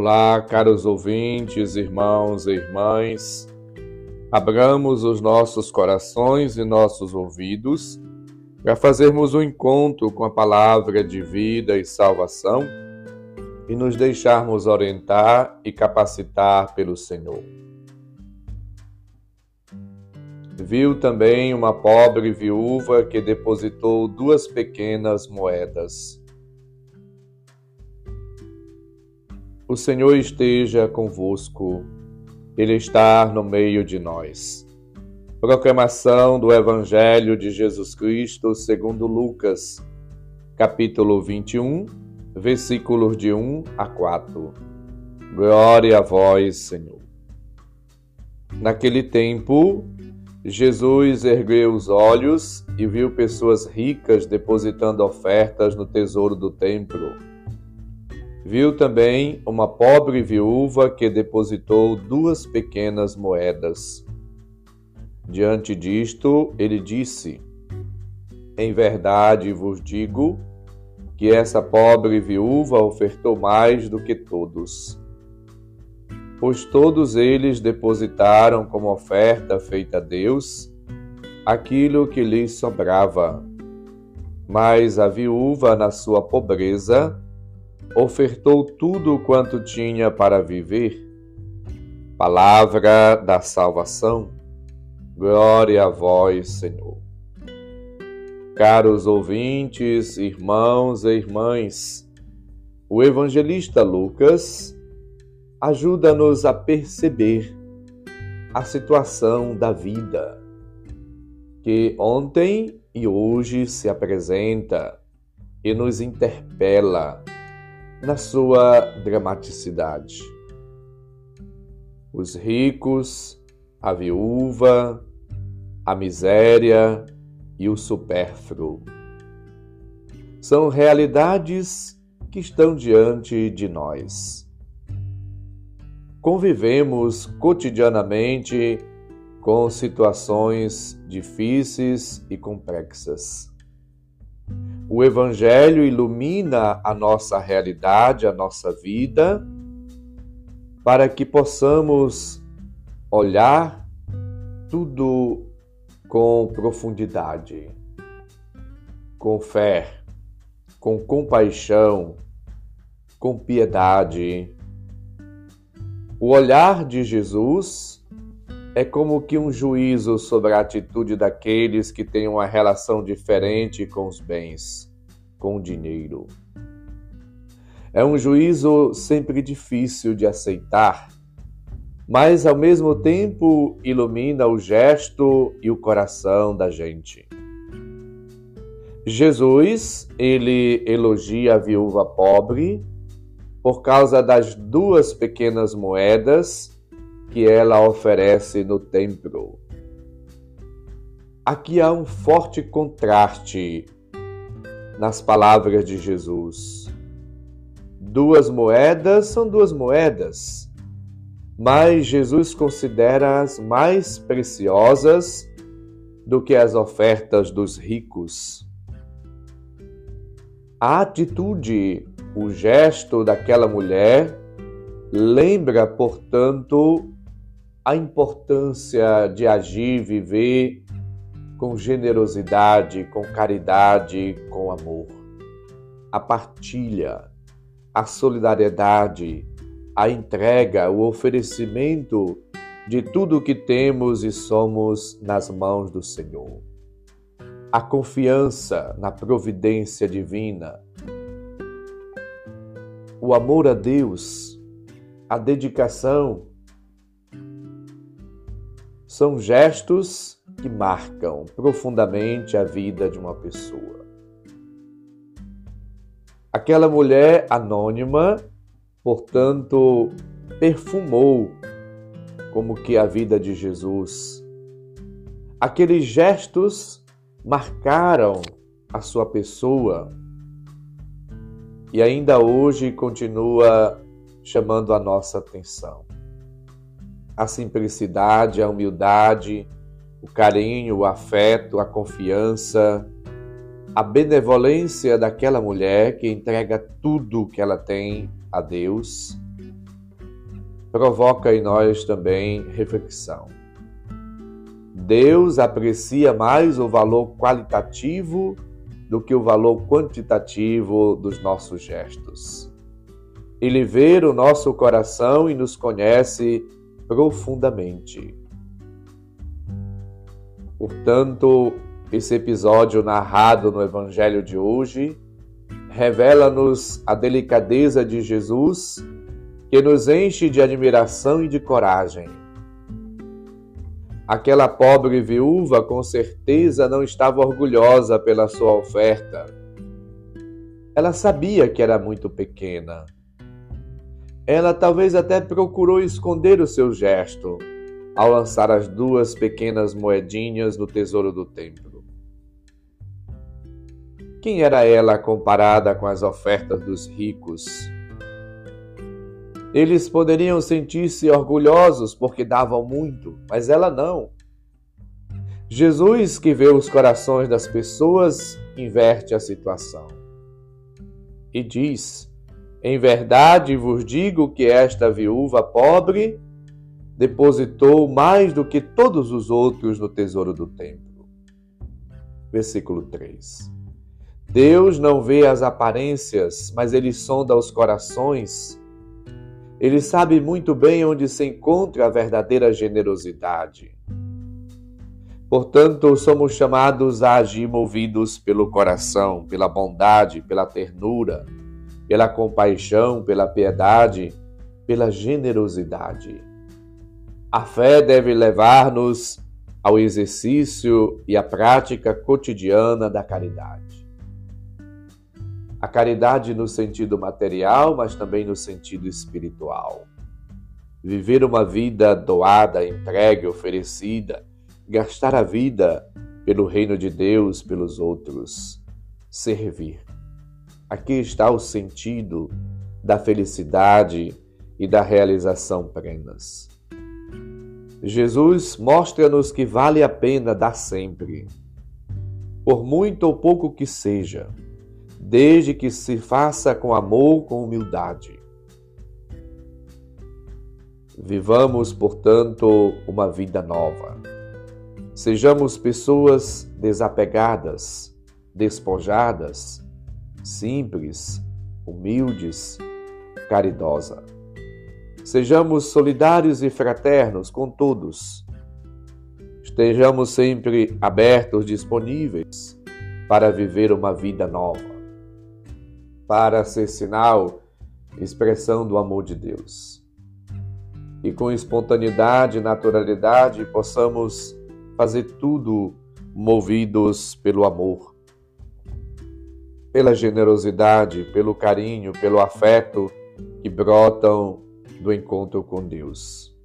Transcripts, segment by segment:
Olá, caros ouvintes, irmãos e irmãs. Abramos os nossos corações e nossos ouvidos para fazermos um encontro com a palavra de vida e salvação e nos deixarmos orientar e capacitar pelo Senhor. Viu também uma pobre viúva que depositou duas pequenas moedas. O Senhor esteja convosco, Ele está no meio de nós. Proclamação do Evangelho de Jesus Cristo segundo Lucas, capítulo 21, versículos de 1 a 4. Glória a vós, Senhor. Naquele tempo, Jesus ergueu os olhos e viu pessoas ricas depositando ofertas no tesouro do templo. Viu também uma pobre viúva que depositou duas pequenas moedas. Diante disto, ele disse: Em verdade vos digo que essa pobre viúva ofertou mais do que todos. Pois todos eles depositaram como oferta feita a Deus aquilo que lhes sobrava. Mas a viúva, na sua pobreza, ofertou tudo quanto tinha para viver. Palavra da salvação. Glória a vós, Senhor. Caros ouvintes, irmãos e irmãs, o evangelista Lucas ajuda-nos a perceber a situação da vida que ontem e hoje se apresenta e nos interpela na sua dramaticidade. Os ricos, a viúva, a miséria e o supérfluo. São realidades que estão diante de nós. Convivemos cotidianamente com situações difíceis e complexas. O Evangelho ilumina a nossa realidade, a nossa vida, para que possamos olhar tudo com profundidade, com fé, com compaixão, com piedade. O olhar de Jesus é como que um juízo sobre a atitude daqueles que têm uma relação diferente com os bens, com o dinheiro. É um juízo sempre difícil de aceitar, mas ao mesmo tempo ilumina o gesto e o coração da gente. Jesus, ele elogia a viúva pobre por causa das duas pequenas moedas que ela oferece no templo. Aqui há um forte contraste nas palavras de Jesus. Duas moedas são duas moedas, mas Jesus considera as mais preciosas do que as ofertas dos ricos. A atitude, o gesto daquela mulher lembra, portanto, a importância de agir, viver com generosidade, com caridade, com amor. A partilha, a solidariedade, a entrega, o oferecimento de tudo o que temos e somos nas mãos do Senhor. A confiança na providência divina. O amor a Deus, a dedicação são gestos que marcam profundamente a vida de uma pessoa. Aquela mulher anônima, portanto, perfumou como que a vida de Jesus. Aqueles gestos marcaram a sua pessoa e ainda hoje continua chamando a nossa atenção a simplicidade, a humildade, o carinho, o afeto, a confiança, a benevolência daquela mulher que entrega tudo que ela tem a Deus provoca em nós também reflexão. Deus aprecia mais o valor qualitativo do que o valor quantitativo dos nossos gestos. Ele vê o nosso coração e nos conhece profundamente. Portanto, esse episódio narrado no Evangelho de hoje revela-nos a delicadeza de Jesus que nos enche de admiração e de coragem. Aquela pobre viúva com certeza não estava orgulhosa pela sua oferta. Ela sabia que era muito pequena. Ela talvez até procurou esconder o seu gesto ao lançar as duas pequenas moedinhas no tesouro do templo. Quem era ela comparada com as ofertas dos ricos? Eles poderiam sentir-se orgulhosos porque davam muito, mas ela não. Jesus, que vê os corações das pessoas, inverte a situação e diz: Em verdade vos digo que esta viúva pobre depositou mais do que todos os outros no tesouro do templo. Versículo 3. Deus não vê as aparências, mas ele sonda os corações. Ele sabe muito bem onde se encontra a verdadeira generosidade. Portanto, somos chamados a agir movidos pelo coração, pela bondade, pela ternura, pela compaixão, pela piedade, pela generosidade. A fé deve levar-nos ao exercício e à prática cotidiana da caridade. A caridade no sentido material, mas também no sentido espiritual. Viver uma vida doada, entregue, oferecida, gastar a vida pelo reino de Deus, pelos outros, servir. Aqui está o sentido da felicidade e da realização plenas. Jesus mostra-nos que vale a pena dar sempre, por muito ou pouco que seja, desde que se faça com amor, com humildade. Vivamos, portanto, uma vida nova. Sejamos pessoas desapegadas, despojadas, simples, humildes, caridosas. Sejamos solidários e fraternos com todos. Estejamos sempre abertos, disponíveis para viver uma vida nova, para ser sinal, expressão do amor de Deus. E com espontaneidade e naturalidade possamos fazer tudo movidos pelo amor, pela generosidade, pelo carinho, pelo afeto que brotam do encontro com Deus.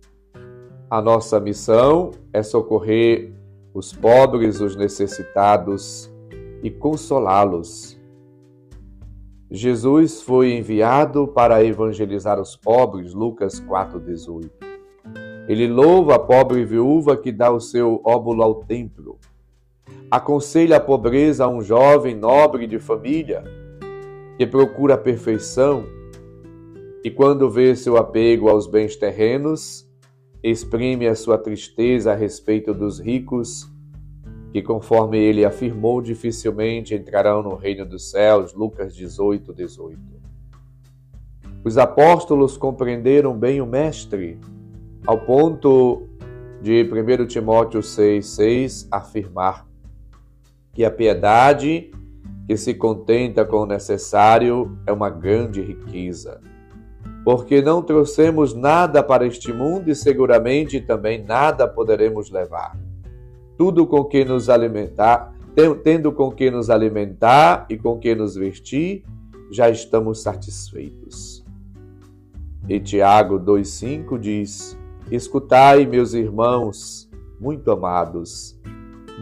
A nossa missão é socorrer os pobres, os necessitados e consolá-los. Jesus foi enviado para evangelizar os pobres, Lucas 4,18. Ele louva a pobre viúva que dá o seu óbolo ao templo. Aconselha a pobreza a um jovem nobre de família que procura a perfeição e quando vê seu apego aos bens terrenos, exprime a sua tristeza a respeito dos ricos, que, conforme ele afirmou, dificilmente entrarão no reino dos céus. Lucas 18, 18. Os apóstolos compreenderam bem o Mestre, ao ponto de 1 Timóteo 6, 6 afirmar que a piedade que se contenta com o necessário é uma grande riqueza porque não trouxemos nada para este mundo e seguramente também nada poderemos levar. Tudo com que nos alimentar, tendo com que nos alimentar e com que nos vestir, já estamos satisfeitos. E Tiago 2,5 diz: Escutai, meus irmãos, muito amados,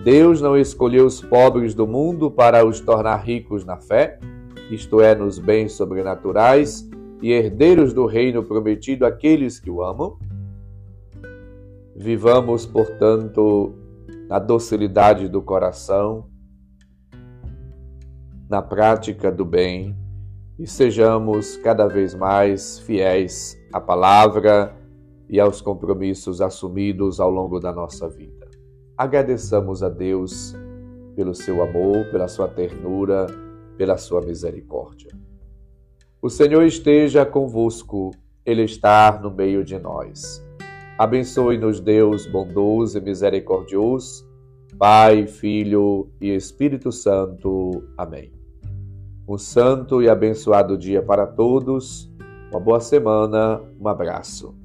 Deus não escolheu os pobres do mundo para os tornar ricos na fé, isto é, nos bens sobrenaturais e herdeiros do reino prometido àqueles que o amam? Vivamos, portanto, na docilidade do coração, na prática do bem e sejamos cada vez mais fiéis à palavra e aos compromissos assumidos ao longo da nossa vida. Agradeçamos a Deus pelo seu amor, pela sua ternura, pela sua misericórdia. O Senhor esteja convosco, Ele está no meio de nós. Abençoe-nos, Deus bondoso e misericordioso, Pai, Filho e Espírito Santo. Amém. Um santo e abençoado dia para todos, uma boa semana, um abraço.